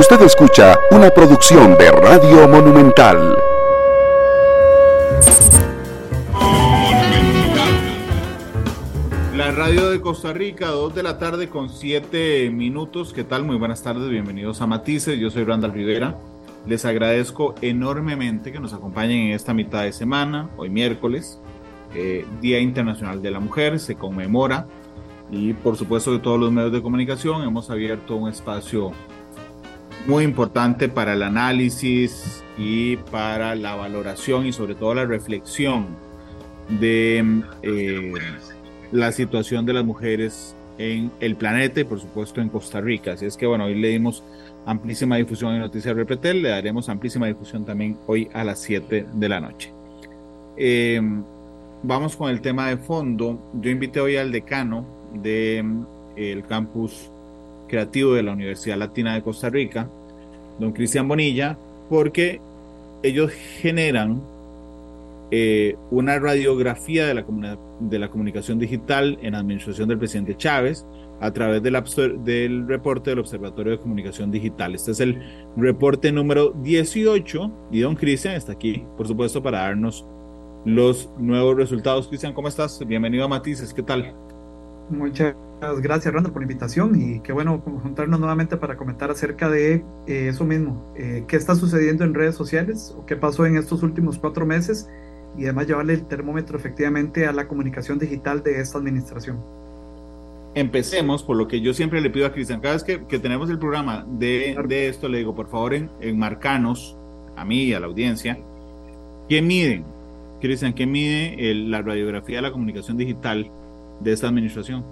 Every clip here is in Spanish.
Usted escucha una producción de Radio Monumental. La radio de Costa Rica, 2 de la tarde con 7 minutos. ¿Qué tal? Muy buenas tardes, bienvenidos a Matices. Yo soy Randall Rivera. Les agradezco enormemente que nos acompañen en esta mitad de semana, hoy miércoles, eh, Día Internacional de la Mujer, se conmemora y por supuesto de todos los medios de comunicación hemos abierto un espacio muy importante para el análisis y para la valoración y sobre todo la reflexión de eh, la situación de las mujeres en el planeta y por supuesto en Costa Rica. Así es que bueno, hoy le dimos amplísima difusión en Noticias Repretel, le daremos amplísima difusión también hoy a las 7 de la noche. Eh, vamos con el tema de fondo. Yo invité hoy al decano del de, campus creativo de la Universidad Latina de Costa Rica, don Cristian Bonilla, porque ellos generan eh, una radiografía de la, de la comunicación digital en administración del presidente Chávez a través del, del reporte del Observatorio de Comunicación Digital. Este es el reporte número 18 y don Cristian está aquí, por supuesto, para darnos los nuevos resultados. Cristian, ¿cómo estás? Bienvenido a Matices, ¿qué tal? Muchas gracias, Randall, por la invitación y qué bueno juntarnos nuevamente para comentar acerca de eh, eso mismo. Eh, ¿Qué está sucediendo en redes sociales o qué pasó en estos últimos cuatro meses? Y además llevarle el termómetro efectivamente a la comunicación digital de esta administración. Empecemos por lo que yo siempre le pido a Cristian. Cada vez que, tenemos el programa de, de, esto, le digo, por favor, en, enmarcanos, a mí y a la audiencia, ¿qué miden? Cristian, ¿qué mide la radiografía de la comunicación digital de esta administración?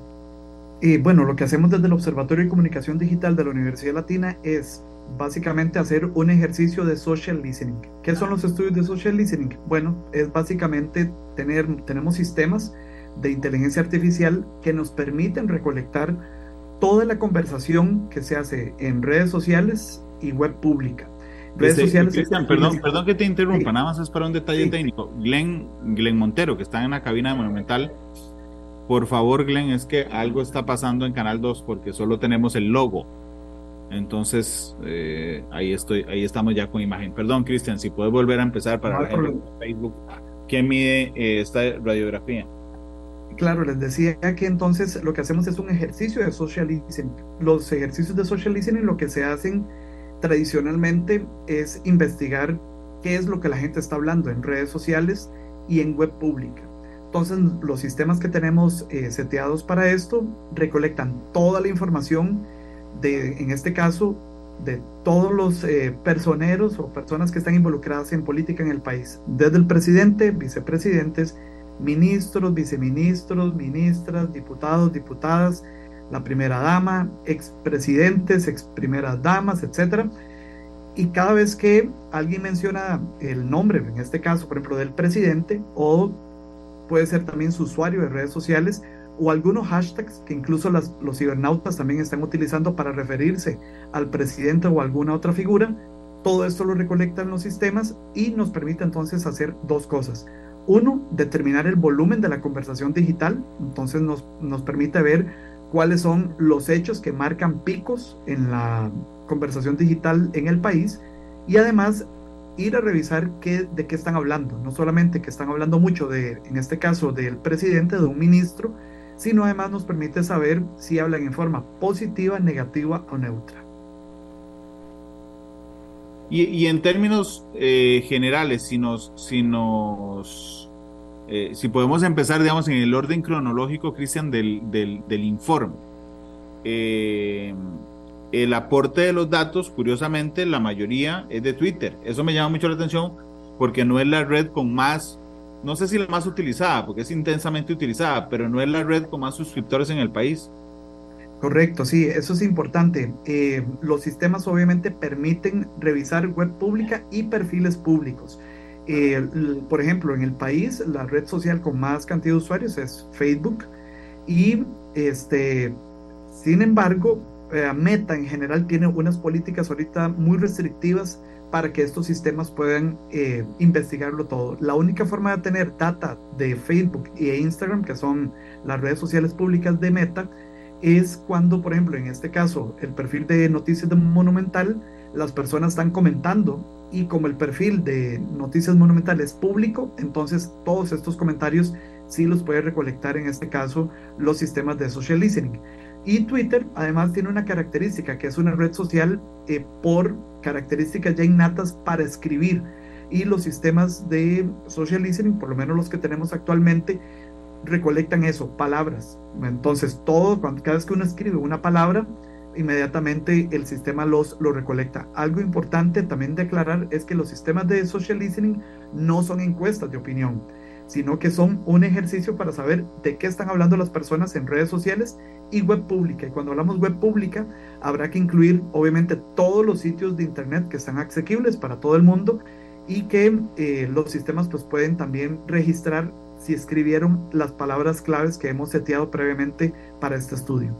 Y bueno, lo que hacemos desde el Observatorio de Comunicación Digital de la Universidad Latina es básicamente hacer un ejercicio de social listening. ¿Qué son los estudios de social listening? Bueno, es básicamente tener, tenemos sistemas de inteligencia artificial que nos permiten recolectar toda la conversación que se hace en redes sociales y web pública. Redes este, sociales. Cristian, perdón, perdón que te interrumpa, nada más es para un detalle técnico. Glenn, Glenn Montero, que está en la cabina de Monumental, por favor, Glenn, es que algo está pasando en Canal 2 porque solo tenemos el logo. Entonces, eh, ahí estoy, ahí estamos ya con imagen. Perdón, Cristian, si puedes volver a empezar para Facebook. ¿Qué mide eh, esta radiografía? Claro, les decía que entonces lo que hacemos es un ejercicio de social listening. Los ejercicios de social listening lo que se hacen tradicionalmente es investigar qué es lo que la gente está hablando en redes sociales y en web pública. Entonces, los sistemas que tenemos eh, seteados para esto recolectan toda la información de, en este caso, de todos los eh, personeros o personas que están involucradas en política en el país, desde el presidente, vicepresidentes, ministros, viceministros, ministras, diputados, diputadas, la primera dama, expresidentes, ex primeras damas, etcétera. Y cada vez que alguien menciona el nombre, en este caso, por ejemplo, del presidente o puede ser también su usuario de redes sociales o algunos hashtags que incluso los cibernautas también están utilizando para referirse al presidente o alguna otra figura. Todo esto lo recolectan los sistemas y nos permite entonces hacer dos cosas. Uno, determinar el volumen de la conversación digital, entonces nos, nos permite ver cuáles son los hechos que marcan picos en la conversación digital en el país y además ir a revisar qué, de qué están hablando. No solamente que están hablando mucho de, en este caso, del presidente, de un ministro, sino además nos permite saber si hablan en forma positiva, negativa o neutra. Y, en términos eh, generales, si nos, si eh, si podemos empezar, digamos, en el orden cronológico, Cristian, del, del, del informe. Eh, el aporte de los datos, curiosamente, la mayoría es de Twitter. Eso me llama mucho la atención porque no es la red con más, no sé si la más utilizada, porque es intensamente utilizada, pero no es la red con más suscriptores en el país. Correcto, sí, eso es importante. Eh, los sistemas obviamente permiten revisar web pública y perfiles públicos. Eh, por ejemplo, en el país, la red social con más cantidad de usuarios es Facebook y este, sin embargo, eh, Meta en general tiene unas políticas ahorita muy restrictivas para que estos sistemas puedan eh, investigarlo todo. La única forma de tener data de Facebook e Instagram, que son las redes sociales públicas de Meta, es cuando, por ejemplo, en este caso, el perfil de noticias de Monumental las personas están comentando y como el perfil de Noticias Monumental es público, entonces todos estos comentarios sí los puede recolectar en este caso los sistemas de social listening. Y Twitter además tiene una característica que es una red social eh, por características ya innatas para escribir y los sistemas de social listening, por lo menos los que tenemos actualmente, recolectan eso, palabras. Entonces, todo, cuando, cada vez que uno escribe una palabra, inmediatamente el sistema los lo recolecta. Algo importante también de aclarar es que los sistemas de social listening no son encuestas de opinión, sino que son un ejercicio para saber de qué están hablando las personas en redes sociales y web pública. Y cuando hablamos web pública, habrá que incluir obviamente todos los sitios de internet que están asequibles para todo el mundo y que eh, los sistemas pues pueden también registrar si escribieron las palabras claves que hemos seteado previamente para este estudio.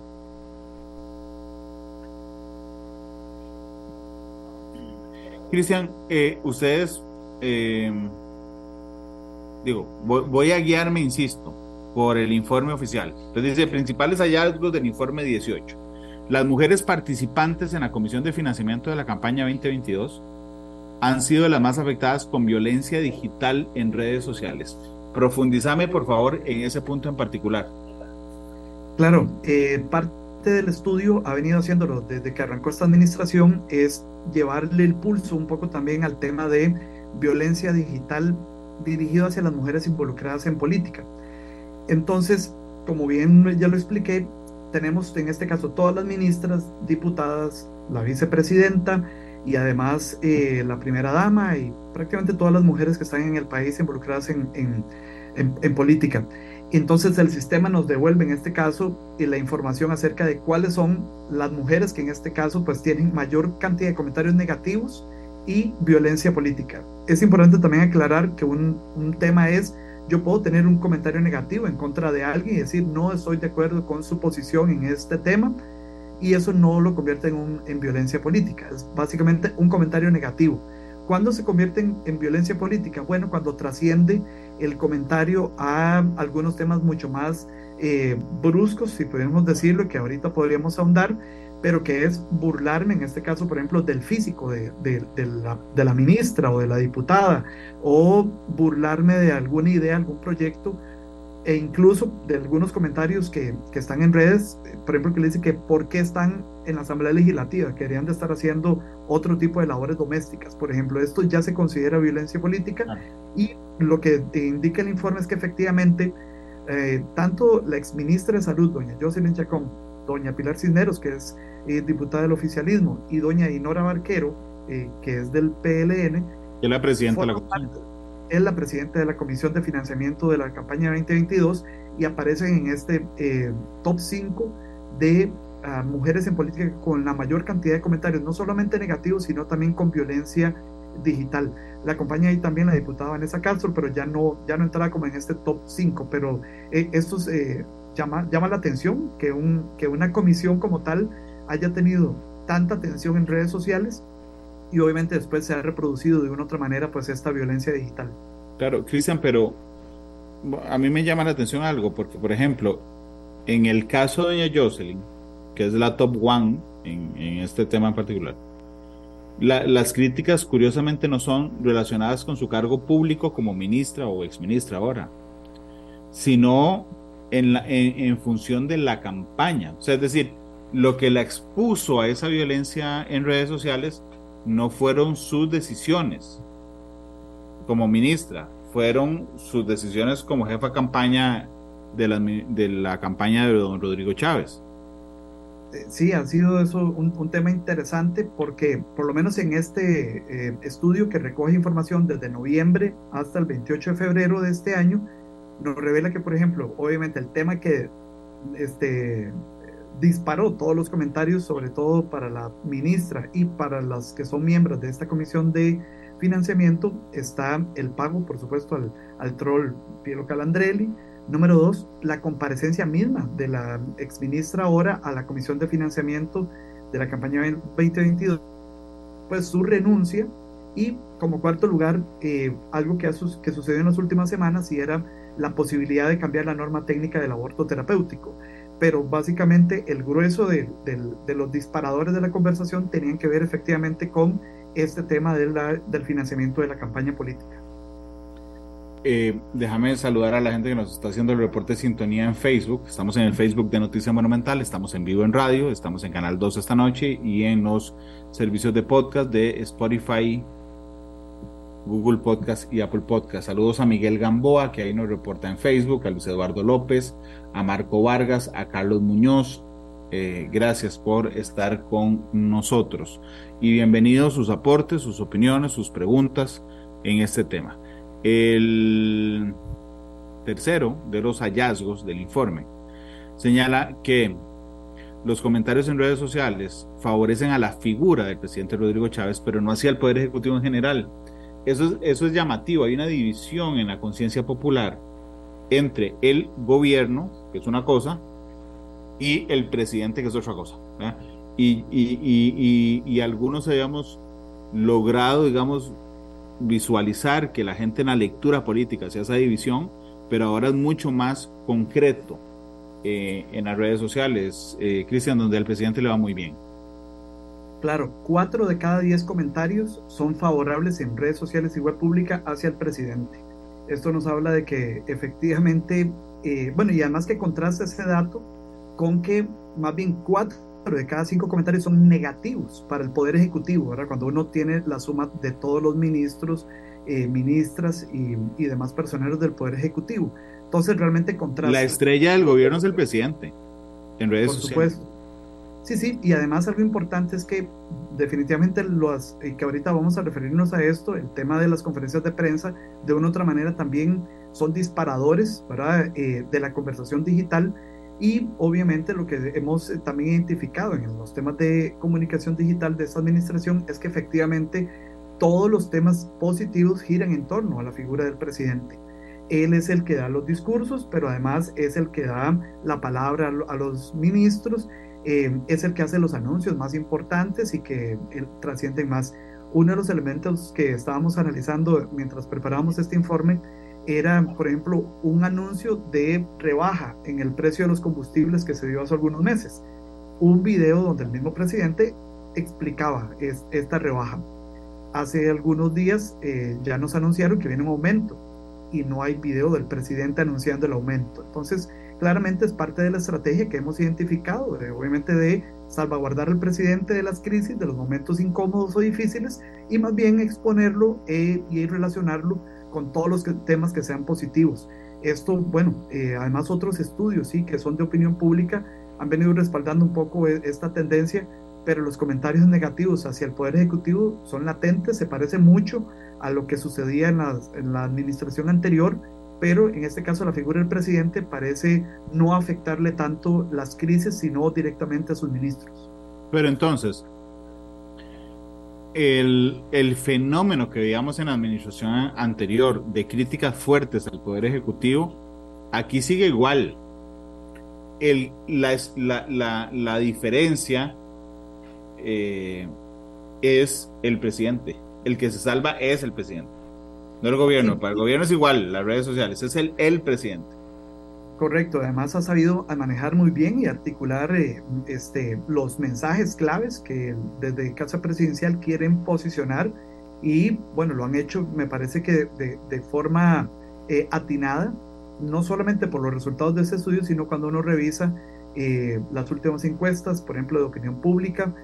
Cristian, eh, ustedes, eh, digo, voy, a guiarme, insisto, por el informe oficial. Entonces dice, principales hallazgos del informe 18. Las mujeres participantes en la Comisión de Financiamiento de la campaña 2022 han sido las más afectadas con violencia digital en redes sociales. Profundízame, por favor, en ese punto en particular. Claro, eh, parte del estudio ha venido haciéndolo desde que arrancó esta administración es llevarle el pulso un poco también al tema de violencia digital dirigido hacia las mujeres involucradas en política. Entonces, como bien ya lo expliqué, tenemos en este caso todas las ministras, diputadas, la vicepresidenta y además eh, la primera dama y prácticamente todas las mujeres que están en el país involucradas en, en política. Entonces el sistema nos devuelve en este caso eh, la información acerca de cuáles son las mujeres que en este caso pues tienen mayor cantidad de comentarios negativos y violencia política. Es importante también aclarar que un, un tema es yo puedo tener un comentario negativo en contra de alguien y decir no estoy de acuerdo con su posición en este tema y eso no lo convierte en, un, en violencia política. Es básicamente un comentario negativo. ¿Cuándo se convierte en, violencia política? Bueno, cuando trasciende el comentario a algunos temas mucho más eh, bruscos, si podemos decirlo, que ahorita podríamos ahondar, pero que es burlarme, en este caso, por ejemplo, del físico de, la, de la ministra o de la diputada, o burlarme de alguna idea, algún proyecto e incluso de algunos comentarios que, que, están en redes, por ejemplo, que le dice que por qué están en la Asamblea Legislativa, que deberían de estar haciendo otro tipo de labores domésticas. Por ejemplo, esto ya se considera violencia política y lo que indica el informe es que efectivamente eh, tanto la exministra de Salud, doña Jocelyn Chacón, doña Pilar Cisneros, que es eh, diputada del oficialismo, y doña Inora Barquero, eh, que es del PLN, es la presidenta de la Comisión es la presidenta de la Comisión de Financiamiento de la campaña 2022 y aparecen en este eh, top 5 de ah, mujeres en política con la mayor cantidad de comentarios, no solamente negativos, sino también con violencia digital. La acompaña ahí también la diputada Vanessa Castro, pero ya no, ya no entrará como en este top 5, pero eh, esto eh, llama, llama la atención que, un, que una comisión como tal haya tenido tanta atención en redes sociales y obviamente después se ha reproducido de una otra manera pues esta violencia digital. Claro, Cristian, pero a mí me llama la atención algo, porque por ejemplo, en el caso de doña Jocelyn, que es la top one en, este tema en particular, las críticas curiosamente no son relacionadas con su cargo público como ministra o exministra ahora, sino en, la, en función de la campaña. O sea, es decir, lo que la expuso a esa violencia en redes sociales no fueron sus decisiones como ministra, fueron sus decisiones como jefa campaña de la, de la campaña de don Rodrigo Chávez. Eh, sí, ha sido eso un, tema interesante porque por lo menos en este eh, estudio que recoge información desde noviembre hasta el 28 de febrero de este año, nos revela que, por ejemplo, obviamente el tema que este, disparó todos los comentarios, sobre todo para la ministra y para las que son miembros de esta comisión de financiamiento, está el pago, por supuesto, al, al troll Piero Calandrelli. Número dos, la comparecencia misma de la exministra ahora a la comisión de financiamiento de la campaña 2022, pues su renuncia. Y como cuarto lugar, eh, algo que, ha, que sucedió en las últimas semanas y era la posibilidad de cambiar la norma técnica del aborto terapéutico pero básicamente el grueso de, los disparadores de la conversación tenían que ver efectivamente con este tema del financiamiento de la campaña política. Eh, déjame saludar a la gente que nos está haciendo el reporte de sintonía en Facebook. Estamos en el Facebook de Noticia Monumental, estamos en vivo en radio, estamos en Canal 2 esta noche y en los servicios de podcast de Spotify, Google Podcast y Apple Podcast. Saludos a Miguel Gamboa, que ahí nos reporta en Facebook, a Luis Eduardo López, a Marco Vargas, a Carlos Muñoz. Eh, gracias por estar con nosotros y bienvenidos sus aportes, sus opiniones, sus preguntas en este tema. El tercero de los hallazgos del informe señala que los comentarios en redes sociales favorecen a la figura del presidente Rodrigo Chávez, pero no hacia el Poder Ejecutivo en general. Eso, eso es llamativo, hay una división en la conciencia popular entre el gobierno, que es una cosa, y el presidente, que es otra cosa. Y, y, y, algunos habíamos logrado, digamos, visualizar que la gente en la lectura política hace esa división, pero ahora es mucho más concreto eh, en las redes sociales, eh, Cristian, donde al presidente le va muy bien. Claro, cuatro de cada diez comentarios son favorables en redes sociales y web pública hacia el presidente. Esto nos habla de que efectivamente, eh, bueno, y además que contrasta ese dato con que más bien cuatro de cada cinco comentarios son negativos para el Poder Ejecutivo, ¿verdad? Cuando uno tiene la suma de todos los ministros, eh, ministras y, demás personeros del Poder Ejecutivo. Entonces realmente contrasta. La estrella del gobierno es el presidente, en redes Por supuesto. Sí, sí, y además algo importante es que definitivamente los, y que ahorita vamos a referirnos a esto, el tema de las conferencias de prensa, de una u otra manera también son disparadores ¿verdad? Eh, de la conversación digital y obviamente lo que hemos eh, también identificado en los temas de comunicación digital de esta administración es que efectivamente todos los temas positivos giran en torno a la figura del presidente. Él es el que da los discursos, pero además es el que da la palabra a los ministros, eh, es el que hace los anuncios más importantes y que eh, trascienden más. Uno de los elementos que estábamos analizando mientras preparábamos este informe era, por ejemplo, un anuncio de rebaja en el precio de los combustibles que se dio hace algunos meses. Un video donde el mismo presidente explicaba esta rebaja. Hace algunos días eh, ya nos anunciaron que viene un aumento y no hay video del presidente anunciando el aumento. Entonces, claramente es parte de la estrategia que hemos identificado, obviamente de salvaguardar al presidente de las crisis, de los momentos incómodos o difíciles, y más bien exponerlo eh, y relacionarlo con todos los temas que sean positivos. Esto, bueno, eh, además otros estudios, sí, que son de opinión pública, han venido respaldando un poco e, esta tendencia, pero los comentarios negativos hacia el Poder Ejecutivo son latentes, se parece mucho a lo que sucedía en la administración anterior, pero en este caso la figura del presidente parece no afectarle tanto las crisis, sino directamente a sus ministros. Pero entonces, el, fenómeno que veíamos en la administración anterior de críticas fuertes al Poder Ejecutivo, aquí sigue igual. El, la, diferencia eh, es el presidente. El que se salva es el presidente. No el gobierno. Para el gobierno es igual, las redes sociales. Es el, el presidente. Correcto, además ha sabido manejar muy bien y articular eh, este, los mensajes claves que desde Casa Presidencial quieren posicionar y bueno, lo han hecho me parece que de, forma eh, atinada, no solamente por los resultados de ese estudio, sino cuando uno revisa eh, las últimas encuestas, por ejemplo, de opinión pública,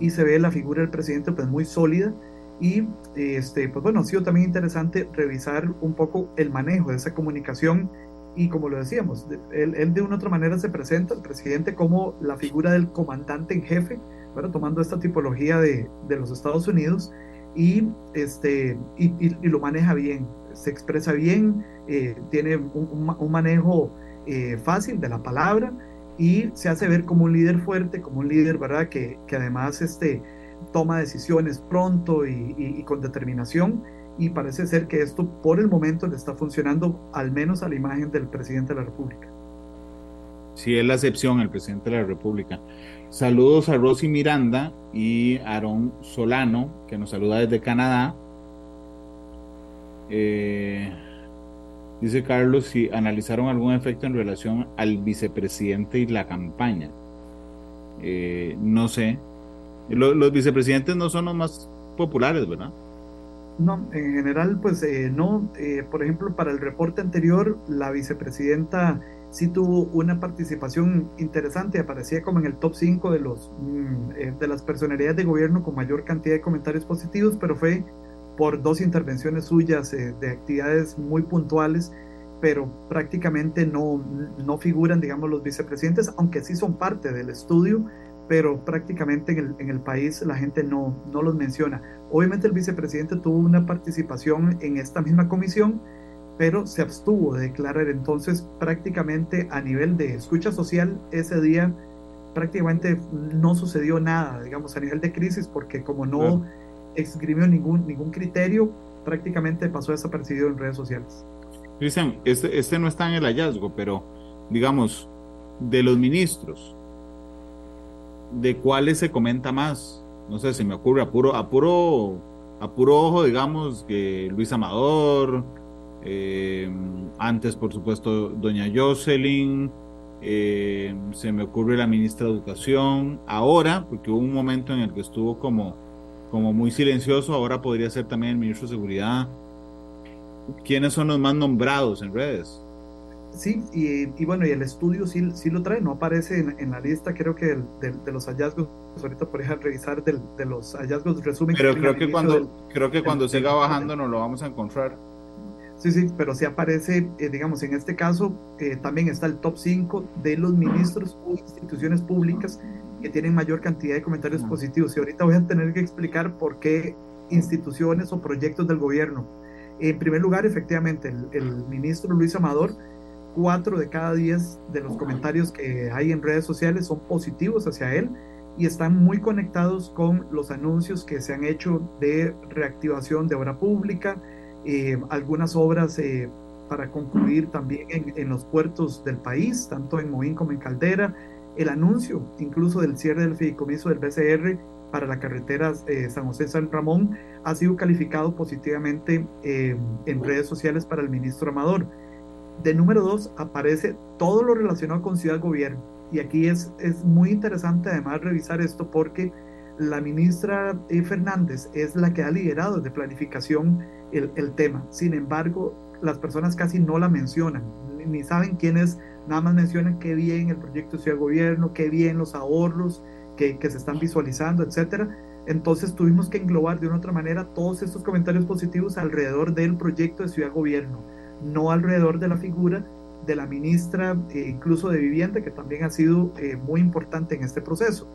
y se ve la figura del presidente pues muy sólida y este, pues bueno, ha sido también interesante revisar un poco el manejo de esa comunicación y como lo decíamos, él, de una otra manera se presenta, el presidente, como la figura del comandante en jefe, bueno, tomando esta tipología de, de los Estados Unidos y, este, y, y, lo maneja bien, se expresa bien, eh, tiene un, un, manejo eh, fácil de la palabra y se hace ver como un líder fuerte, como un líder, ¿verdad? Que, que además este, toma decisiones pronto y, con determinación y parece ser que esto por el momento le está funcionando al menos a la imagen del presidente de la República. Sí, es la excepción el presidente de la República. Saludos a Rosy Miranda y Aarón Solano, que nos saluda desde Canadá. Eh, Dice Carlos si analizaron algún efecto en relación al vicepresidente y la campaña. Eh, no sé. Los vicepresidentes no son los más populares, ¿verdad? No, en general, pues eh, no. Eh, por ejemplo, para el reporte anterior, la vicepresidenta sí tuvo una participación interesante, aparecía como en el top 5 de, los, mm, de las personalidades de gobierno con mayor cantidad de comentarios positivos, pero fue por dos intervenciones suyas de actividades muy puntuales, pero prácticamente no, no figuran, digamos, los vicepresidentes, aunque sí son parte del estudio pero prácticamente en el, en el, país la gente no, no los menciona. Obviamente el vicepresidente tuvo una participación en esta misma comisión, pero se abstuvo de declarar. Entonces prácticamente a nivel de escucha social ese día prácticamente no sucedió nada, digamos, a nivel de crisis, porque como no escribió ningún, ningún criterio, prácticamente pasó desapercibido en redes sociales. Cristian, este, este no está en el hallazgo, pero digamos, de los ministros, de cuáles se comenta más. No sé, se me ocurre a puro, a puro, a puro ojo, digamos, que Luis Amador, eh, antes, por supuesto, doña Jocelyn, eh, se me ocurre la ministra de Educación, ahora, porque hubo un momento en el que estuvo como, como muy silencioso, ahora podría ser también el ministro de Seguridad. ¿Quiénes son los más nombrados en redes? Sí, y, bueno, y el estudio sí, sí lo trae, no aparece en, la lista, creo que de, los hallazgos, ahorita por ejemplo revisar de los hallazgos resumen. Pero creo que, cuando, creo que cuando siga bajando nos lo vamos a encontrar. Sí, sí, pero sí aparece, eh, digamos, en este caso eh, también está el top 5 de los ministros o instituciones públicas que tienen mayor cantidad de comentarios positivos. Y ahorita voy a tener que explicar por qué instituciones o proyectos del gobierno. En primer lugar, efectivamente, el, el ministro Luis Amador cuatro de cada diez de los comentarios que hay en redes sociales son positivos hacia él y están muy conectados con los anuncios que se han hecho de reactivación de obra pública, eh, algunas obras eh, para concluir también en, los puertos del país, tanto en Moín como en Caldera, el anuncio incluso del cierre del fideicomiso del BCR para la carretera eh, San José-San Ramón ha sido calificado positivamente en redes sociales para el ministro Amador de número dos aparece todo lo relacionado con ciudad gobierno. Y aquí es, es muy interesante además revisar esto porque la ministra eh, Fernández es la que ha liderado de planificación el, el, tema. Sin embargo, las personas casi no la mencionan, ni, saben quién es, nada más mencionan qué bien el proyecto Ciudad Gobierno, qué bien los ahorros que, que se están visualizando, etcétera. Entonces tuvimos que englobar de una otra manera todos estos comentarios positivos alrededor del proyecto de Ciudad Gobierno no alrededor de la figura de la ministra, eh, incluso de Vivienda, que también ha sido eh, muy importante en este proceso.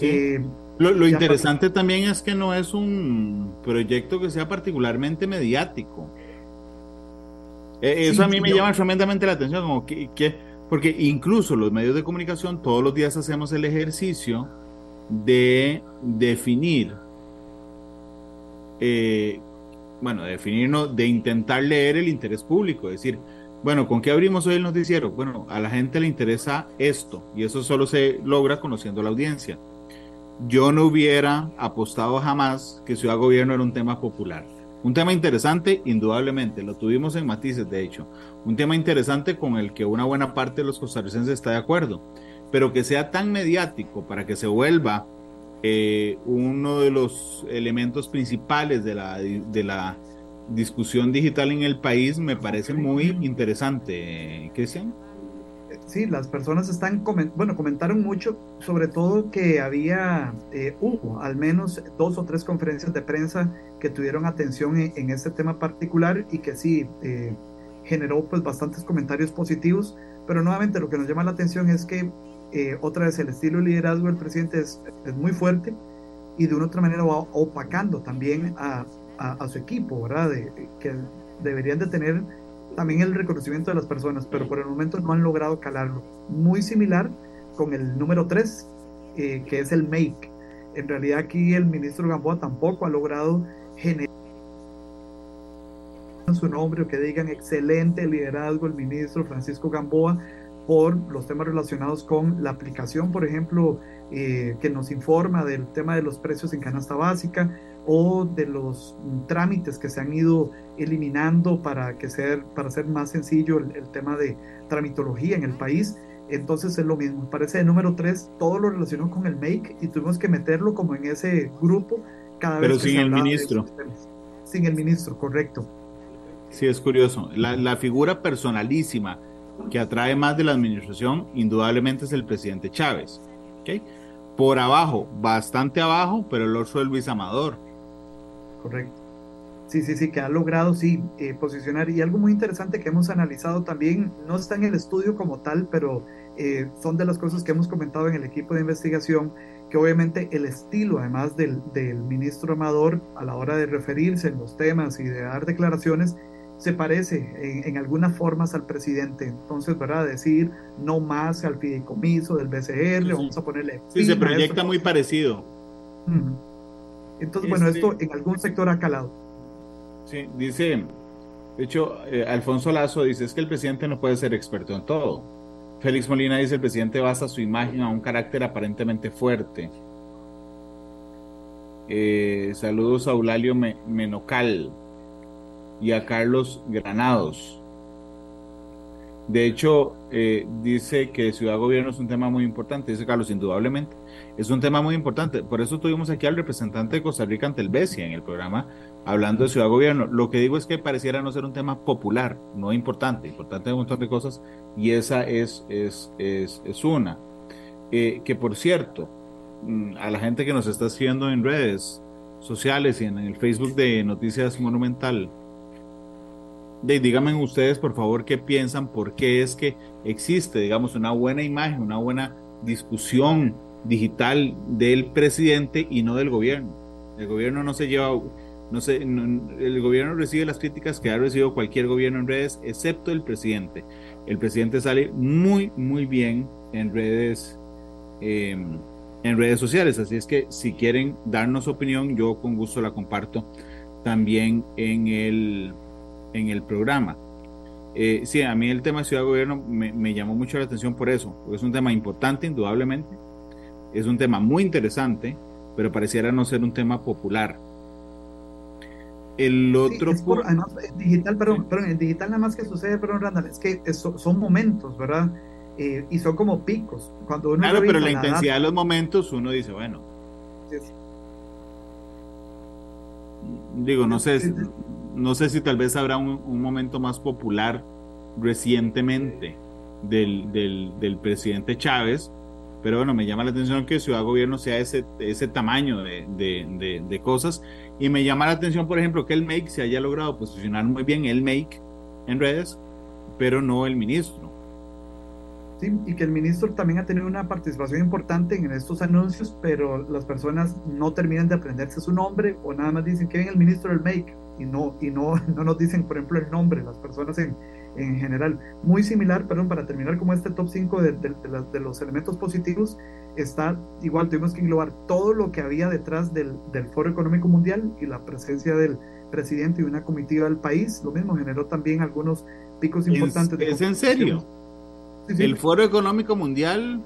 Eh, lo, interesante también es que no es un proyecto que sea particularmente mediático. eso a mí me llama tremendamente la atención, como que, porque incluso los medios de comunicación todos los días hacemos el ejercicio de definir bueno, definirnos, de intentar leer el interés público, decir, bueno, ¿con qué abrimos hoy el noticiero? Bueno, a la gente le interesa esto y eso solo se logra conociendo la audiencia. Yo no hubiera apostado jamás que Ciudad Gobierno era un tema popular. Un tema interesante, indudablemente, lo tuvimos en matices, de hecho. Un tema interesante con el que una buena parte de los costarricenses está de acuerdo, pero que sea tan mediático para que se vuelva eh, uno de los elementos principales de la, de la discusión digital en el país me parece muy interesante, Cristian. Sí, las personas están, bueno, comentaron mucho, sobre todo que había, eh, hubo al menos dos o tres conferencias de prensa que tuvieron atención en, este tema particular y que sí eh, generó pues bastantes comentarios positivos, pero nuevamente lo que nos llama la atención es que eh, otra vez el estilo de liderazgo del presidente es, es, muy fuerte y de una otra manera va opacando también a, a, su equipo, ¿verdad? De, que deberían de tener también el reconocimiento de las personas, pero por el momento no han logrado calarlo. Muy similar con el número 3, eh, que es el MAKE. En realidad aquí el ministro Gamboa tampoco ha logrado generar su nombre o que digan excelente liderazgo el ministro Francisco Gamboa por los temas relacionados con la aplicación, por ejemplo, eh, que nos informa del tema de los precios en canasta básica, o de los trámites que se han ido eliminando para, que ser, para hacer más sencillo el, tema de tramitología en el país. Entonces es lo mismo. Parece de número tres, todo lo relacionado con el MAKE y tuvimos que meterlo como en ese grupo cada Pero vez sin el ministro. Sin el ministro, correcto. Sí, es curioso. La, la figura personalísima que atrae más de la administración, indudablemente es el presidente Chávez. ¿okay? Por abajo, bastante abajo, pero el otro es Luis Amador. Correcto. Sí, sí, sí, que ha logrado, sí, eh, posicionar. Y algo muy interesante que hemos analizado también, no está en el estudio como tal, pero eh, son de las cosas que hemos comentado en el equipo de investigación, que obviamente el estilo, además del, del ministro Amador, a la hora de referirse en los temas y de dar declaraciones, se parece en, algunas formas al presidente. Entonces, ¿verdad? Decir no más al fideicomiso del BCR, vamos a ponerle. Sí, se proyecta muy parecido. Entonces, bueno, este esto en algún sector ha calado. Sí, dice, de hecho, eh, Alfonso Lazo dice, es que el presidente no puede ser experto en todo. Félix Molina dice, el presidente basa su imagen a un carácter aparentemente fuerte. Eh, saludos a Eulalio Menocal y a Carlos Granados. De hecho, eh, dice que ciudad gobierno es un tema muy importante, dice Carlos, indudablemente. Es un tema muy importante. Por eso tuvimos aquí al representante de Costa Rica ante en el programa hablando de ciudad gobierno. Lo que digo es que pareciera no ser un tema popular, no importante, importante de un montón de cosas, y esa es, es, es, es una. Eh, que por cierto, mm, a la gente que nos está siguiendo en redes sociales y en el Facebook de Noticias Monumental, díganme ustedes, por favor, qué piensan, por qué es que existe, digamos, una buena imagen, una buena discusión digital del presidente y no del gobierno. El gobierno no se lleva, no sé, el gobierno recibe las críticas que ha recibido cualquier gobierno en redes, excepto el presidente. El presidente sale muy, muy bien en redes, em, en redes sociales. Así es que si quieren darnos opinión, yo con gusto la comparto también en el en el programa. Eh, sí, a mí el tema de ciudad gobierno me, llamó mucho la atención por eso, porque es un tema importante, indudablemente, es un tema muy interesante, pero pareciera no ser un tema popular. El otro sí, además, digital, perdón, perdón, en digital nada más que sucede, perdón, Randall, es que son momentos, ¿verdad? Eh, y son como picos. Cuando uno claro, pero la, intensidad de los momentos, uno dice, bueno. Digo, no sé, no sé si tal vez habrá un, momento más popular recientemente del, presidente Chávez, pero bueno, me llama la atención que Ciudad Gobierno sea ese, tamaño de, cosas y me llama la atención, por ejemplo, que el MAKE se haya logrado posicionar muy bien el MAKE en redes, pero no el ministro. Sí, y que el ministro también ha tenido una participación importante en estos anuncios, pero las personas no terminan de aprenderse su nombre o nada más dicen que ven el ministro del MAKE y no, y no, no nos dicen, por ejemplo, el nombre, las personas en, en general. Muy similar, perdón, para terminar como este top 5 de, de, los elementos positivos, está igual, tuvimos que englobar todo lo que había detrás del, del, Foro Económico Mundial y la presencia del presidente y una comitiva del país. Lo mismo generó también algunos picos importantes. ¿Es, en serio? El Foro Económico Mundial.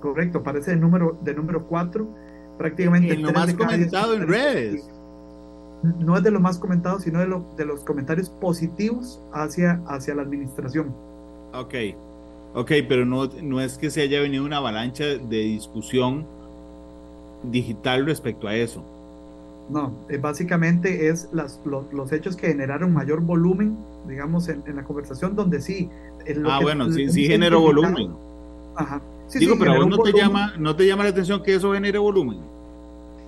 Correcto, aparece de número, de número 4, prácticamente. En lo más comentado en redes no es de lo más comentado, sino de, lo, de los comentarios positivos hacia, hacia la administración. Ok, ok, pero no, no es que se haya venido una avalancha de discusión digital respecto a eso. No, eh, básicamente es las, los, hechos que generaron mayor volumen, digamos, en, la conversación, donde sí. ah, bueno, sí, sí generó volumen. Ajá. Digo, pero a vos no te, llama, no te llama la atención que eso genere volumen.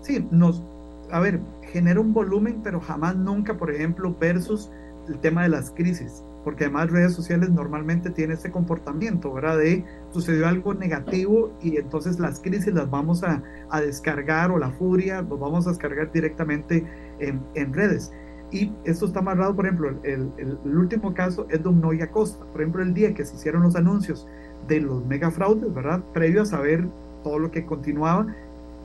Sí, nos, a ver, genera un volumen, pero jamás nunca, por ejemplo, versus el tema de las crisis, porque además redes sociales normalmente tienen ese comportamiento, ¿verdad? De sucedió algo negativo y entonces las crisis las vamos a, a descargar o la furia los vamos a descargar directamente en, en redes. Y esto está amarrado, por ejemplo, el, el, último caso es Don Noia Costa. Por ejemplo, el día que se hicieron los anuncios de los megafraudes, ¿verdad? Previo a saber todo lo que continuaba,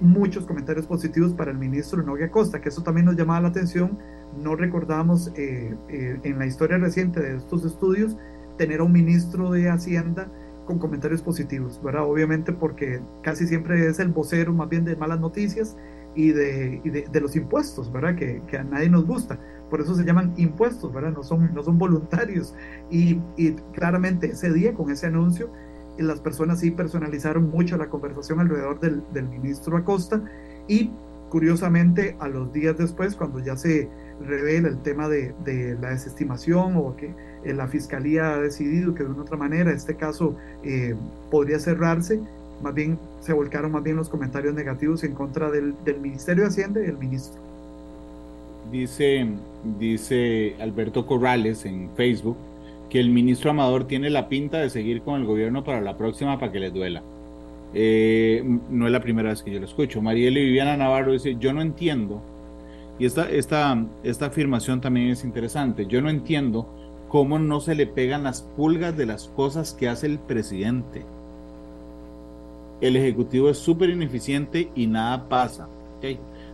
muchos comentarios positivos para el ministro Noguia Costa, que eso también nos llamaba la atención. No recordamos eh, eh, en la historia reciente de estos estudios tener a un ministro de Hacienda con comentarios positivos, ¿verdad? Obviamente porque casi siempre es el vocero más bien de malas noticias, y de, de, los impuestos, ¿verdad? Que, que, a nadie nos gusta. Por eso se llaman impuestos, ¿verdad? No son, no son voluntarios. Y, y claramente ese día, con ese anuncio, las personas sí personalizaron mucho la conversación alrededor del, del ministro Acosta y curiosamente a los días después, cuando ya se revela el tema de, de la desestimación o que eh, la fiscalía ha decidido que de una otra manera este caso eh, podría cerrarse, más bien se volcaron más bien los comentarios negativos en contra del, del Ministerio de Hacienda y del ministro. Dice, dice Alberto Corrales en Facebook que el ministro Amador tiene la pinta de seguir con el gobierno para la próxima para que les duela. Eh, no es la primera vez que yo lo escucho. Mariela y Viviana Navarro dice, yo no entiendo, y esta, esta, esta afirmación también es interesante, yo no entiendo cómo no se le pegan las pulgas de las cosas que hace el presidente. El Ejecutivo es súper ineficiente y nada pasa.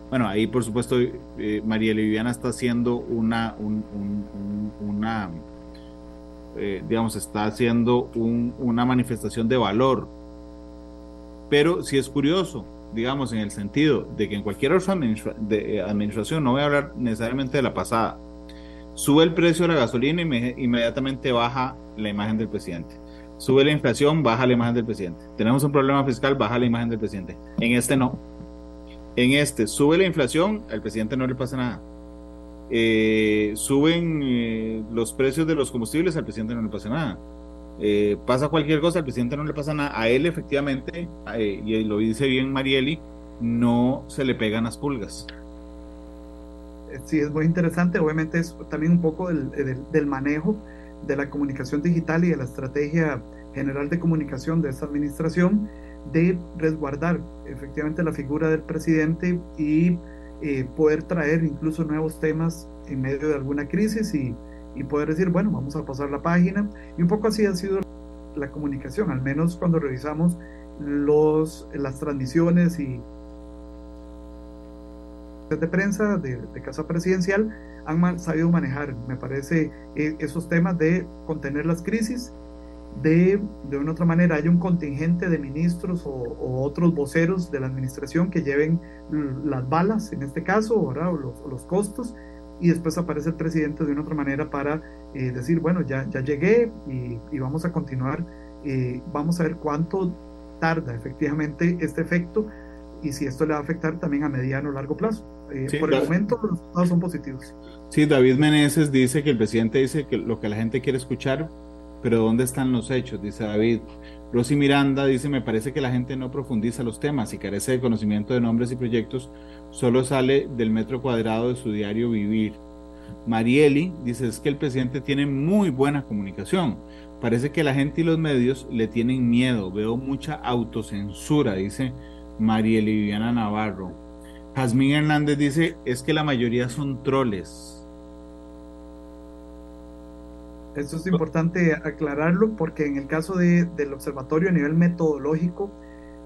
Bueno, ahí por supuesto eh, Mariela Viviana está haciendo una, una eh, digamos, está haciendo una manifestación de valor. Pero si es curioso, digamos, en el sentido de que en cualquier otra eh, administración, no voy a hablar necesariamente de la pasada, sube el precio de la gasolina y inmediatamente baja la imagen del presidente. Sube la inflación, baja la imagen del presidente. Tenemos un problema fiscal, baja la imagen del presidente. En este no. En este sube la inflación, al presidente no le pasa nada eh, suben eh, los precios de los combustibles, al presidente no le pasa nada. Eh, pasa cualquier cosa, al presidente no le pasa nada. A él efectivamente, y lo dice bien Marieli, no se le pegan las pulgas. Sí, es muy interesante. Obviamente es también un poco del, del, manejo de la comunicación digital y de la estrategia general de comunicación de esta administración de resguardar efectivamente la figura del presidente y eh, poder traer incluso nuevos temas en medio de alguna crisis y, y, poder decir, bueno, vamos a pasar la página. Y un poco así ha sido la comunicación, al menos cuando revisamos los, las transmisiones y de prensa de, de Casa Presidencial han sabido manejar, me parece, e, esos temas de contener las crisis de, de una otra manera, hay un contingente de ministros o, otros voceros de la administración que lleven las balas, en este caso, o los, los, costos, y después aparece el presidente de una otra manera para eh, decir, bueno, ya, ya llegué y, vamos a continuar, eh, vamos a ver cuánto tarda efectivamente este efecto y si esto le va a afectar también a mediano o largo plazo. Eh, por el momento los resultados son positivos. Sí, David Meneses dice que el presidente dice que lo que la gente quiere escuchar pero ¿dónde están los hechos? Dice David. Rosy Miranda dice, me parece que la gente no profundiza los temas y carece de conocimiento de nombres y proyectos, solo sale del metro cuadrado de su diario vivir. Marieli dice, es que el presidente tiene muy buena comunicación. Parece que la gente y los medios le tienen miedo. Veo mucha autocensura, dice Marieli Viviana Navarro. Jazmín Hernández dice, es que la mayoría son troles. Esto es importante aclararlo porque en el caso de, del observatorio a nivel metodológico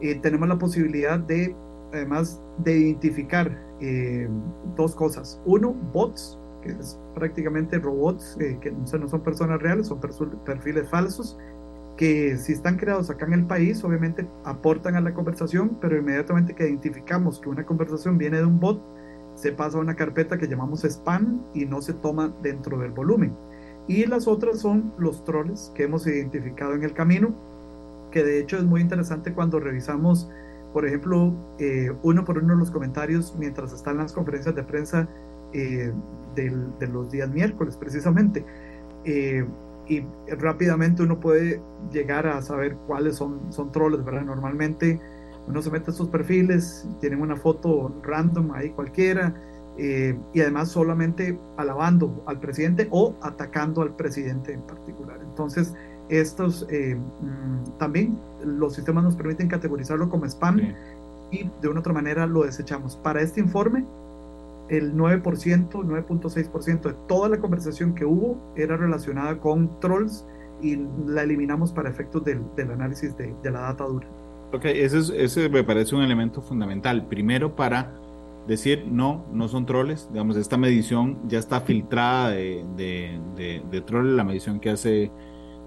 eh, tenemos la posibilidad de, además, de identificar eh, dos cosas. Uno, bots, que es prácticamente robots, eh, que no son personas reales, son perfiles falsos, que si están creados acá en el país, obviamente aportan a la conversación, pero inmediatamente que identificamos que una conversación viene de un bot, se pasa a una carpeta que llamamos spam y no se toma dentro del volumen. Y las otras son los troles que hemos identificado en el camino, que de hecho es muy interesante cuando revisamos, por ejemplo, eh, uno por uno los comentarios mientras están las conferencias de prensa eh, de los días miércoles, precisamente. Eh, y rápidamente uno puede llegar a saber cuáles son, son troles, ¿verdad? Normalmente uno se mete a sus perfiles, tienen una foto random ahí cualquiera, eh, y además solamente alabando al presidente o atacando al presidente en particular. Entonces, estos eh, mm, también los sistemas nos permiten categorizarlo como spam y de una otra manera lo desechamos. Para este informe, el 9%, 9.6% de toda la conversación que hubo era relacionada con trolls y la eliminamos para efectos del, del análisis de, de, la data dura. Ok, ese, es, ese me parece un elemento fundamental. Primero, para decir no, no son troles. Digamos, esta medición ya está filtrada de, de, de, troles, la medición que, hace,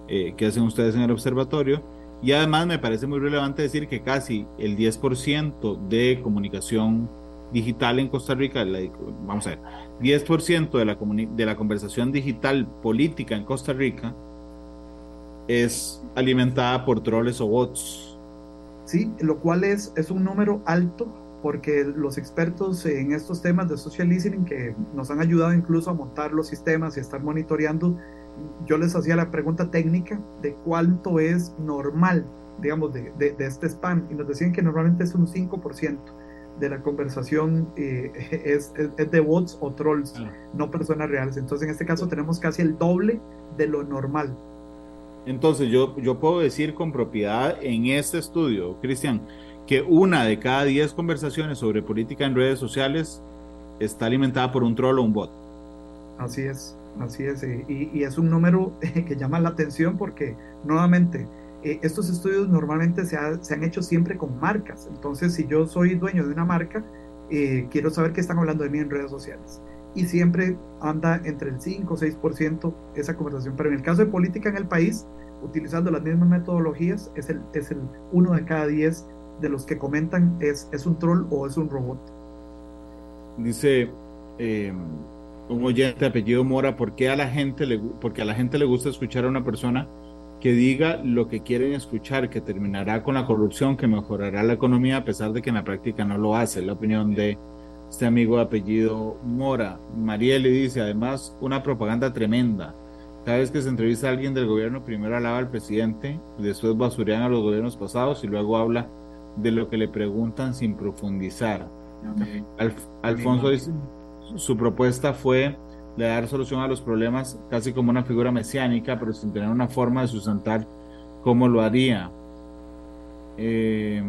eh, que hacen ustedes en el observatorio. Y además me parece muy relevante decir que casi el 10% de comunicación digital en Costa Rica, vamos a ver, 10% de la, de la conversación digital política en Costa Rica es alimentada por troles o bots. Sí, lo cual es, es un número alto porque los expertos en estos temas de social listening que nos han ayudado incluso a montar los sistemas y estar monitoreando, yo les hacía la pregunta técnica de cuánto es normal, digamos, de, de, este spam y nos decían que normalmente es un 5% de la conversación eh, es, es, de bots o trolls, no personas reales. Entonces en este caso tenemos casi el doble de lo normal. Entonces yo, yo puedo decir con propiedad en este estudio, Cristian, que una de cada diez conversaciones sobre política en redes sociales está alimentada por un troll o un bot. Así es, así es. Y, y es un número que llama la atención porque nuevamente eh, estos estudios normalmente se, se, han hecho siempre con marcas. Entonces, si yo soy dueño de una marca, eh, quiero saber qué están hablando de mí en redes sociales. Y siempre anda entre el 5 o 6% esa conversación. Pero en el caso de política en el país, utilizando las mismas metodologías, es el, es el uno de cada 10 de los que comentan es, es un troll o es un robot. Dice eh, un oyente apellido Mora, ¿por qué a la gente le, porque a la gente le gusta escuchar a una persona que diga lo que quieren escuchar, que terminará con la corrupción, que mejorará la economía, a pesar de que en la práctica no lo hace. La opinión de este amigo apellido Mora. Marielle dice, además, una propaganda tremenda. Cada vez que se entrevista a alguien del gobierno, primero alaba al presidente, después basurean a los gobiernos pasados y luego habla de lo que le preguntan sin profundizar. Alfonso dice, su propuesta fue de dar solución a los problemas casi como una figura mesiánica, pero sin tener una forma de sustentar cómo lo haría. Eh,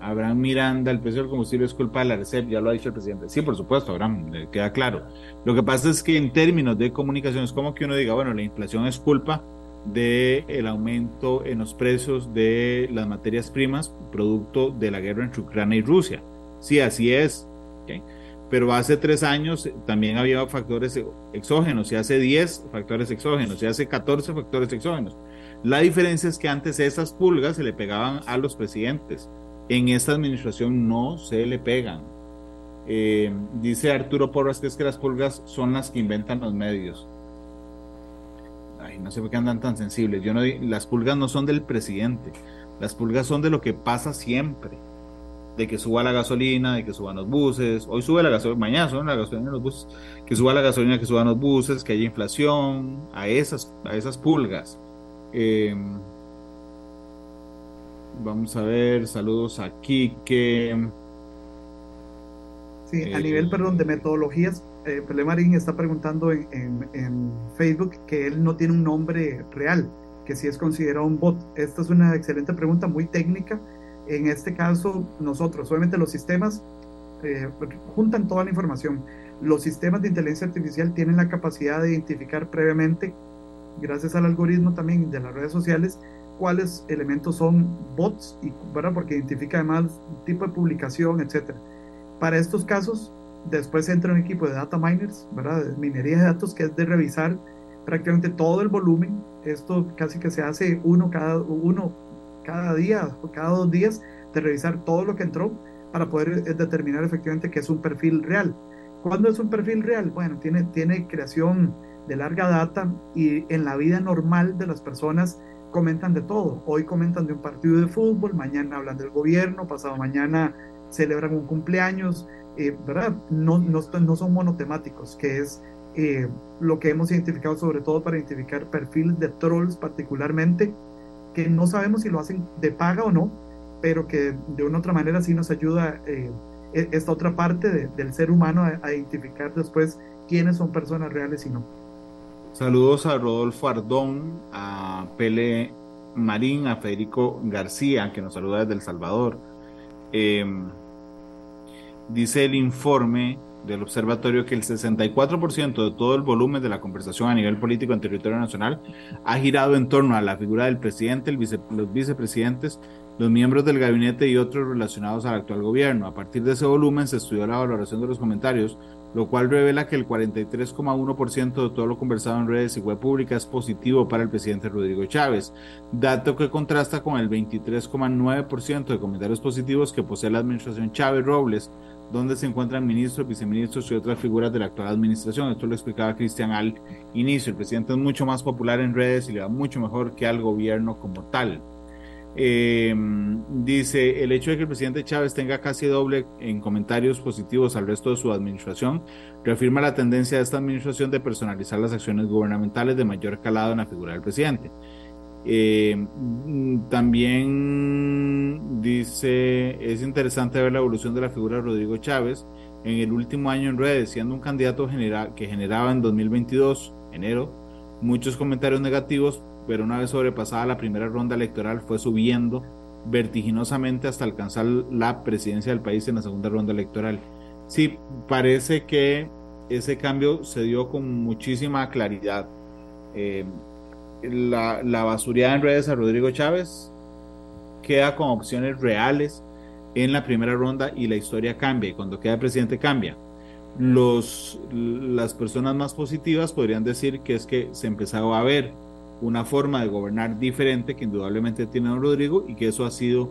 Abraham Miranda, el precio del combustible es culpa de la RECEP, ya lo ha dicho el presidente. Sí, por supuesto, Abraham, queda claro. Lo que pasa es que en términos de comunicación es como que uno diga, bueno, la inflación es culpa del el aumento en los precios de las materias primas producto de la guerra entre Ucrania y Rusia. Sí, así es. Pero hace tres años también había factores exógenos, y hace 10 factores exógenos, y hace 14 factores exógenos. La diferencia es que antes esas pulgas se le pegaban a los presidentes. En esta administración no se le pegan. Eh, dice Arturo Porras que es que las pulgas son las que inventan los medios. Ay, no sé por qué andan tan sensibles. Yo no, las pulgas no son del presidente. Las pulgas son de lo que pasa siempre de que suba la gasolina, de que suban los buses, hoy sube la gasolina, mañana sube la gasolina los buses, que suba la gasolina, que suban los buses, que haya inflación, a esas, a esas pulgas. Em, vamos a ver, saludos aquí que... Sí, a nivel, eh, perdón, de metodologías, eh, Pelé Marín está preguntando en, en, Facebook que él no tiene un nombre real, que si es considerado un bot. Esta es una excelente pregunta, muy técnica en este caso, nosotros, obviamente los sistemas eh, juntan toda la información. Los sistemas de inteligencia artificial tienen la capacidad de identificar previamente, gracias al algoritmo también de las redes sociales, cuáles elementos son bots, y, ¿verdad? porque identifica además tipo de publicación, etc. Para estos casos, después entra un equipo de data miners, ¿verdad? de minería de datos, que es de revisar prácticamente todo el volumen. Esto casi que se hace uno cada uno cada día o cada dos días de revisar todo lo que entró para poder eh, determinar efectivamente que es un perfil real. ¿Cuándo es un perfil real? Bueno, tiene, tiene creación de larga data y en la vida normal de las personas comentan de todo. Hoy comentan de un partido de fútbol, mañana hablan del gobierno, pasado mañana celebran un cumpleaños, eh, ¿verdad? No, no, no, son monotemáticos, que es eh, lo que hemos identificado sobre todo para identificar perfiles de trolls particularmente que no sabemos si lo hacen de paga o no, pero que de una u otra manera sí nos ayuda eh, e-, esta otra parte del ser humano a, identificar después quiénes son personas reales y no. Saludos a Rodolfo Ardón, a Pele Marín, a Federico García, que nos saluda desde El Salvador. Em, dice el informe del observatorio que el 64% de todo el volumen de la conversación a nivel político en territorio nacional ha girado en torno a la figura del presidente, los vicepresidentes los miembros del gabinete y otros relacionados al actual gobierno. A partir de ese volumen se estudió la valoración de los comentarios, lo cual revela que el 43,1% de todo lo conversado en redes y web pública es positivo para el presidente Rodrigo Chávez, dato que contrasta con el 23,9% de comentarios positivos que posee la administración Chávez Robles, donde se encuentran ministros, viceministros y otras figuras de la actual administración. Esto lo explicaba Cristian al inicio. El presidente es mucho más popular en redes y le va mucho mejor que al gobierno como tal. Eh, dice, el hecho de que el presidente Chávez tenga casi doble en comentarios positivos al resto de su administración reafirma la tendencia de esta administración de personalizar las acciones gubernamentales de mayor calado en la figura del presidente. Eh, también dice, es interesante ver la evolución de la figura de Rodrigo Chávez en el último año en redes, siendo un candidato que generaba en 2022, enero, muchos comentarios negativos, pero una vez sobrepasada la primera ronda electoral fue subiendo vertiginosamente hasta alcanzar la presidencia del país en la segunda ronda electoral. Sí, parece que ese cambio se dio con muchísima claridad. Eh, la, la en redes a Rodrigo Chávez queda con opciones reales en la primera ronda y la historia cambia y cuando queda presidente cambia. Los, las personas más positivas podrían decir que es que se empezaba a ver una forma de gobernar diferente que indudablemente tiene don Rodrigo y que eso ha sido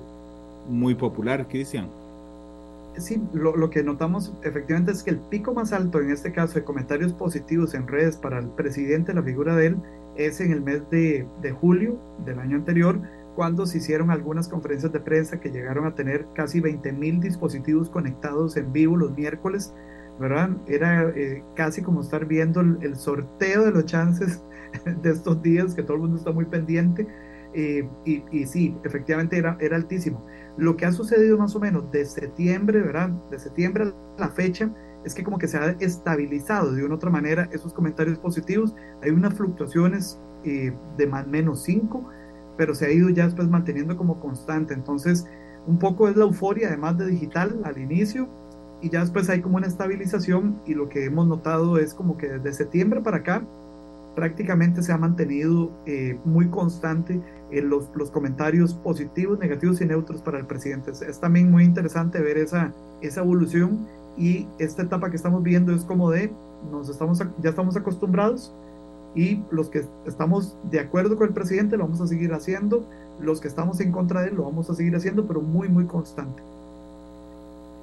muy popular, Cristian. Sí, lo, que notamos efectivamente es que el pico más alto en este caso de comentarios positivos en redes para el presidente, la figura de él, es en el mes de julio del año anterior, cuando se hicieron algunas conferencias de prensa que llegaron a tener casi 20 mil dispositivos conectados en vivo los miércoles, ¿verdad? Era eh, casi como estar viendo el, sorteo de los chances de estos días, que todo el mundo está muy pendiente. Y, sí, efectivamente era, altísimo. Lo que ha sucedido más o menos de septiembre, ¿verdad? De septiembre a la fecha, es que como que se ha estabilizado de una otra manera esos comentarios positivos. Hay unas fluctuaciones eh, de más menos 5, pero se ha ido ya después manteniendo como constante. Entonces, un poco es la euforia, además de digital al inicio, y ya después hay como una estabilización y lo que hemos notado es como que desde septiembre para acá prácticamente se ha mantenido eh, muy constante en los, los, comentarios positivos, negativos y neutros para el presidente. Es, es, también muy interesante ver esa, esa evolución y esta etapa que estamos viendo es como de, nos estamos, ya estamos acostumbrados y los que estamos de acuerdo con el presidente lo vamos a seguir haciendo, los que estamos en contra de él lo vamos a seguir haciendo, pero muy, muy constante.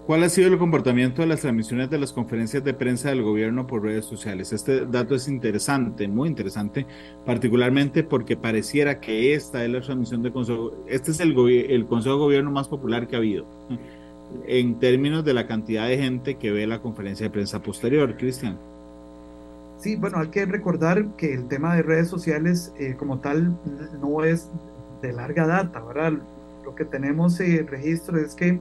¿Cuál ha sido el comportamiento de las transmisiones de las conferencias de prensa del gobierno por redes sociales? Este dato es interesante, muy interesante, particularmente porque pareciera que esta es la transmisión de consejo, este es el, el consejo de gobierno más popular que ha habido en términos de la cantidad de gente que ve la conferencia de prensa posterior, Cristian. Sí, bueno, hay que recordar que el tema de redes sociales eh, como tal no es de larga data, ¿verdad? Lo que tenemos eh, registro es que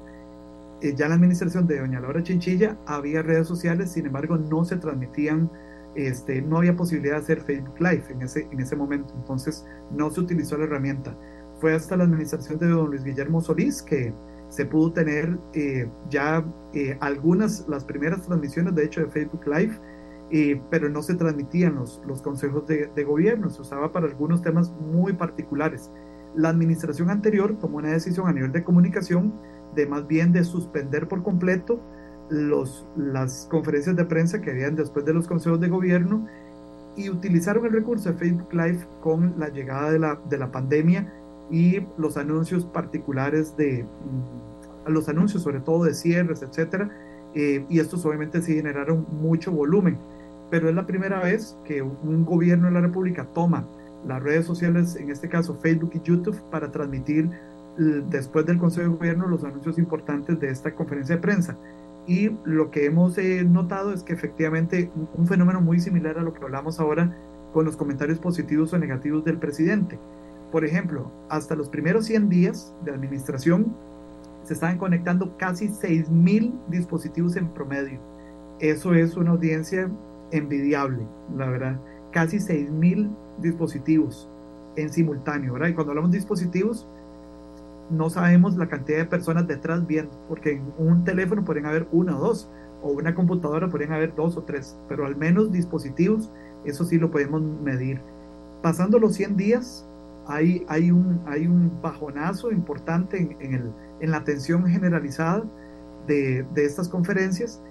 eh, ya en la administración de doña Laura Chinchilla había redes sociales, sin embargo no se transmitían, este, no había posibilidad de hacer Facebook Live en ese, en ese momento, entonces no se utilizó la herramienta. Fue hasta la administración de don Luis Guillermo Solís que se pudo tener eh, ya eh, algunas, las primeras transmisiones de hecho de Facebook Live, eh, pero no se transmitían los, los consejos de, de gobierno, se usaba para algunos temas muy particulares. La administración anterior tomó una decisión a nivel de comunicación de más bien de suspender por completo los, las conferencias de prensa que habían después de los consejos de gobierno y utilizaron el recurso de Facebook Live con la llegada de la, de la pandemia y los anuncios particulares de mm, los anuncios sobre todo de cierres, etcétera, eh, y estos obviamente sí generaron mucho volumen, pero es la primera vez que un gobierno de la República toma las redes sociales, en este caso Facebook y YouTube, para transmitir después del Consejo de Gobierno los anuncios importantes de esta conferencia de prensa. Y lo que hemos eh, notado es que efectivamente un fenómeno muy similar a lo que hablamos ahora con los comentarios positivos o negativos del presidente. Por ejemplo, hasta los primeros 100 días de administración se estaban conectando casi 6.000 dispositivos en promedio. Eso es una audiencia envidiable, la verdad. Casi 6.000 dispositivos en simultáneo, ¿verdad? Y cuando hablamos de dispositivos, no sabemos la cantidad de personas detrás viendo, porque en un teléfono pueden haber uno o dos, o una computadora pueden haber dos o tres, pero al menos dispositivos, eso sí lo podemos medir. Pasando los 100 días, hay, hay, un, hay un bajonazo importante en, el, en la atención generalizada de, de, estas conferencias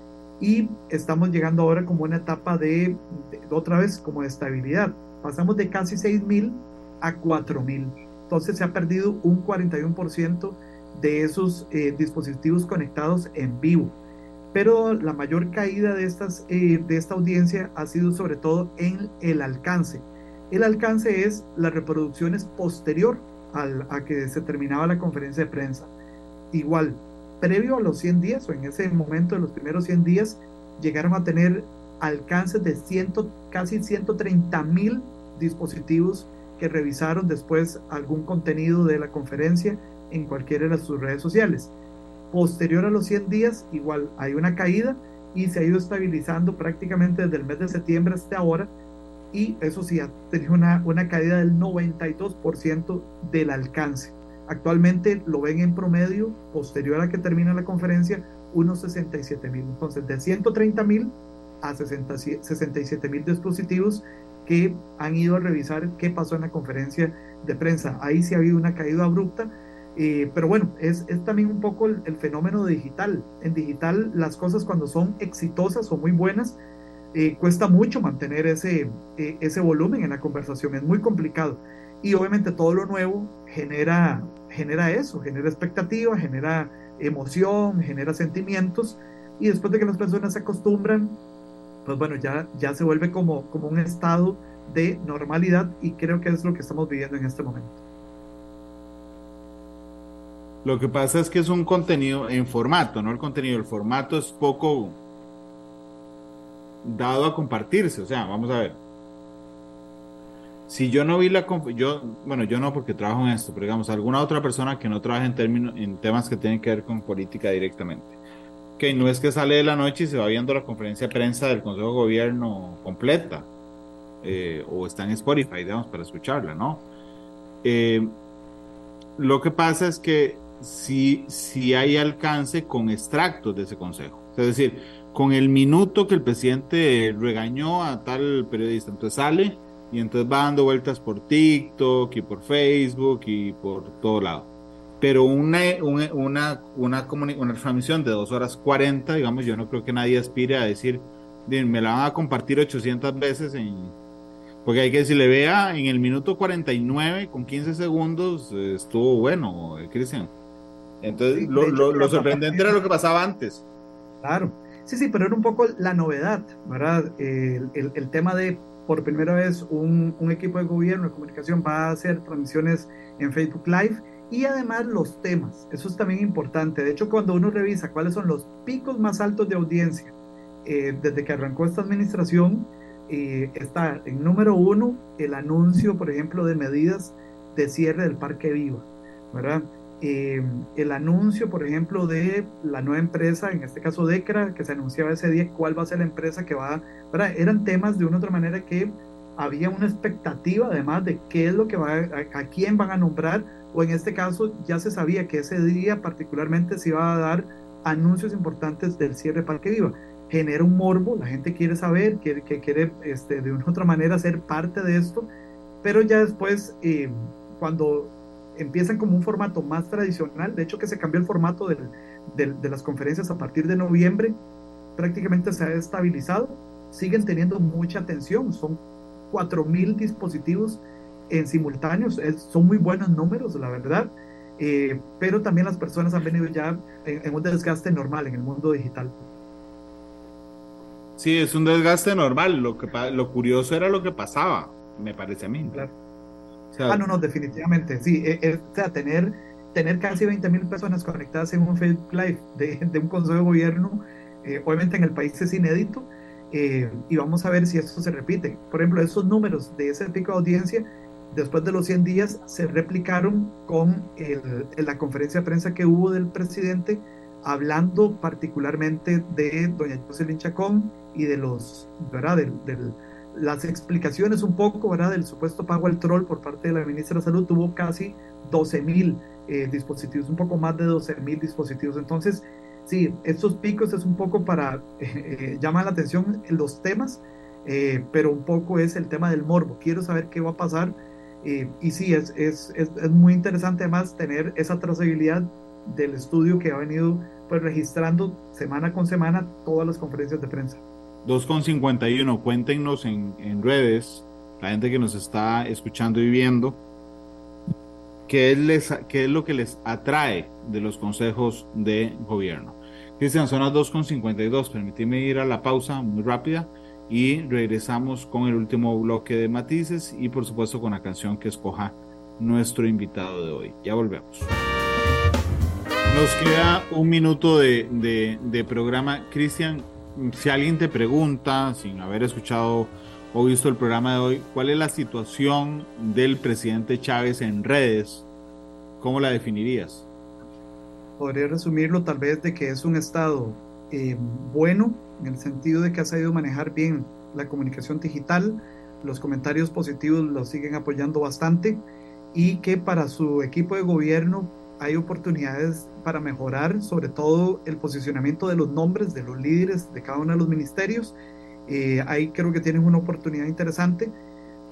y estamos llegando ahora como una etapa de, de otra vez, como de estabilidad. Pasamos de casi 6.000 a 4.000. Entonces se ha perdido un 41% de esos eh, dispositivos conectados en vivo. Pero la mayor caída de, estas, eh, de esta audiencia ha sido sobre todo en el alcance. El alcance es las reproducciones posterior al, a que se terminaba la conferencia de prensa. Igual, previo a los 100 días o en ese momento de los primeros 100 días, llegaron a tener alcances de ciento, casi 130 mil dispositivos que revisaron después algún contenido de la conferencia en cualquiera de sus redes sociales. Posterior a los 100 días, igual hay una caída y se ha ido estabilizando prácticamente desde el mes de septiembre hasta ahora y eso sí ha tenido una, una caída del 92% del alcance. Actualmente lo ven en promedio, posterior a que termina la conferencia, unos 67 mil. Entonces, de 130 mil a 67 mil dispositivos que han ido a revisar qué pasó en la conferencia de prensa. Ahí sí ha habido una caída abrupta, eh, pero bueno, es, es, también un poco el, fenómeno digital. En digital las cosas cuando son exitosas o muy buenas, eh, cuesta mucho mantener ese, eh, ese volumen en la conversación, es muy complicado. Y obviamente todo lo nuevo genera, genera eso, genera expectativa, genera emoción, genera sentimientos, y después de que las personas se acostumbran, pues bueno, ya, ya se vuelve como, como un estado de normalidad y creo que es lo que estamos viviendo en este momento. Lo que pasa es que es un contenido en formato, no el contenido, el formato es poco dado a compartirse, o sea, vamos a ver. Si yo no vi la yo bueno, yo no porque trabajo en esto, pero digamos alguna otra persona que no trabaja en términos en temas que tienen que ver con política directamente. Que no es que sale de la noche y se va viendo la conferencia de prensa del Consejo de Gobierno completa, eh, o está en Spotify, digamos, para escucharla, ¿no? Eh, lo que pasa es que si, si hay alcance con extractos de ese consejo. Es decir, con el minuto que el presidente regañó a tal periodista, entonces sale y entonces va dando vueltas por TikTok y por Facebook y por todo lado. Pero una, una, una, una, una transmisión de 2 horas 40, digamos, yo no creo que nadie aspire a decir, me la van a compartir 800 veces en, porque hay que decirle, vea, en el minuto 49 con 15 segundos estuvo bueno, Cristian. Entonces, lo, lo, lo, sorprendente era lo que pasaba antes. Claro, sí, sí, pero era un poco la novedad, ¿verdad? El, el, el tema de, por primera vez, un, un, equipo de gobierno de comunicación va a hacer transmisiones en Facebook Live y además los temas, eso es también importante. De hecho, cuando uno revisa cuáles son los picos más altos de audiencia eh, desde que arrancó esta administración, eh, está en número uno el anuncio, por ejemplo, de medidas de cierre del Parque Viva, ¿verdad? Eh, el anuncio, por ejemplo, de la nueva empresa, en este caso DECRA, que se anunciaba ese día cuál va a ser la empresa que va, ¿verdad? eran temas de una otra manera que había una expectativa además de qué es lo que va, a, a, quién van a nombrar, o en este caso ya se sabía que ese día particularmente se iba a dar anuncios importantes del cierre Parque Viva. Genera un morbo, la gente quiere saber, quiere, que quiere este, de una otra manera ser parte de esto, pero ya después, eh, cuando empiezan como un formato más tradicional, de hecho que se cambió el formato del, del, de las conferencias a partir de noviembre, prácticamente se ha estabilizado, siguen teniendo mucha atención, son 4.000 dispositivos en simultáneos, es, son muy buenos números, la verdad, eh, pero también las personas han venido ya en, en, un desgaste normal en el mundo digital. Sí, es un desgaste normal, lo, que, lo curioso era lo que pasaba, me parece a mí. Claro. O sea, ah, no, no, definitivamente, sí. Es, es, o sea, tener, tener casi 20 mil personas conectadas en un Facebook Live de, de un consejo de gobierno, eh, obviamente en el país es inédito, eh, y vamos a ver si esto se repite. Por ejemplo, esos números de ese pico de audiencia, después de los 100 días, se replicaron con el, la conferencia de prensa que hubo del presidente, hablando particularmente de doña Jocelyn Chacón y de los, ¿verdad? Del las explicaciones un poco, ¿verdad? Del supuesto pago al troll por parte de la ministra de Salud tuvo casi 12 mil eh, dispositivos, un poco más de 12 mil dispositivos. Entonces, sí, estos picos es un poco para, eh, llama la atención los temas, eh, pero un poco es el tema del morbo. Quiero saber qué va a pasar Eh, y sí, es, es, es, es, muy interesante además tener esa trazabilidad del estudio que ha venido pues, registrando semana con semana todas las conferencias de prensa. 2.51, cuéntenos en, en redes, la gente que nos está escuchando y viendo, qué es, les, qué es lo que les atrae de los consejos de gobierno. Cristian, son las 2.52, permíteme ir a la pausa muy rápida y regresamos con el último bloque de matices y por supuesto con la canción que escoja nuestro invitado de hoy. Ya volvemos. Nos queda un minuto de, de, de programa. Cristian, si alguien te pregunta, sin haber escuchado o visto el programa de hoy, ¿cuál es la situación del presidente Chávez en redes? ¿Cómo la definirías? Podría resumirlo tal vez de que es un estado eh, bueno, en el sentido de que ha sabido manejar bien la comunicación digital, los comentarios positivos lo siguen apoyando bastante y que para su equipo de gobierno hay oportunidades para mejorar, sobre todo el posicionamiento de los nombres de los líderes de cada uno de los ministerios. Eh, ahí creo que tienen una oportunidad interesante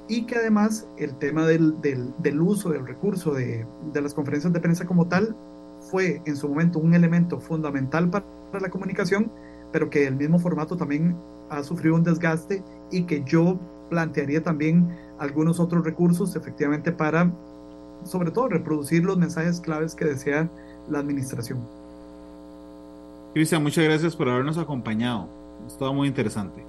y que además el tema del, del, del uso del recurso de, de, las conferencias de prensa como tal fue en su momento un elemento fundamental para la comunicación, pero que el mismo formato también ha sufrido un desgaste y que yo plantearía también algunos otros recursos efectivamente para sobre todo reproducir los mensajes claves que desea la administración. Cristian, muchas gracias por habernos acompañado. Es todo muy interesante.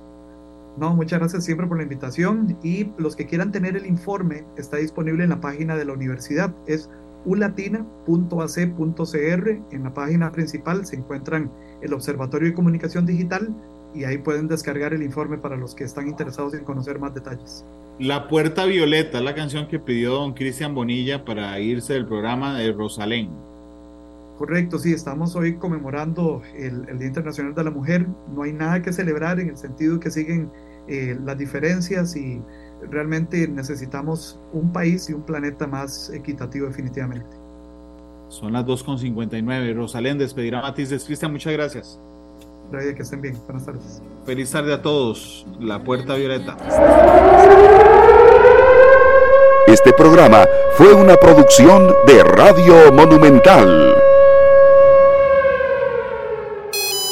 No, muchas gracias siempre por la invitación y los que quieran tener el informe está disponible en la página de la universidad. Es ulatina.ac.cr. En la página principal se encuentran el Observatorio de Comunicación Digital y ahí pueden descargar el informe para los que están interesados en conocer más detalles. La Puerta Violeta, la canción que pidió don Cristian Bonilla para irse del programa de Rosalén. Correcto, sí, estamos hoy conmemorando el, el, Día Internacional de la Mujer. No hay nada que celebrar en el sentido que siguen eh, las diferencias y realmente necesitamos un país y un planeta más equitativo definitivamente. Son las 2.59. Rosalén, despedirá a Matices. Cristian, muchas gracias. Gracias, que estén bien. Buenas tardes. Feliz tarde a todos. La Puerta Violeta. Este programa fue una producción de Radio Monumental.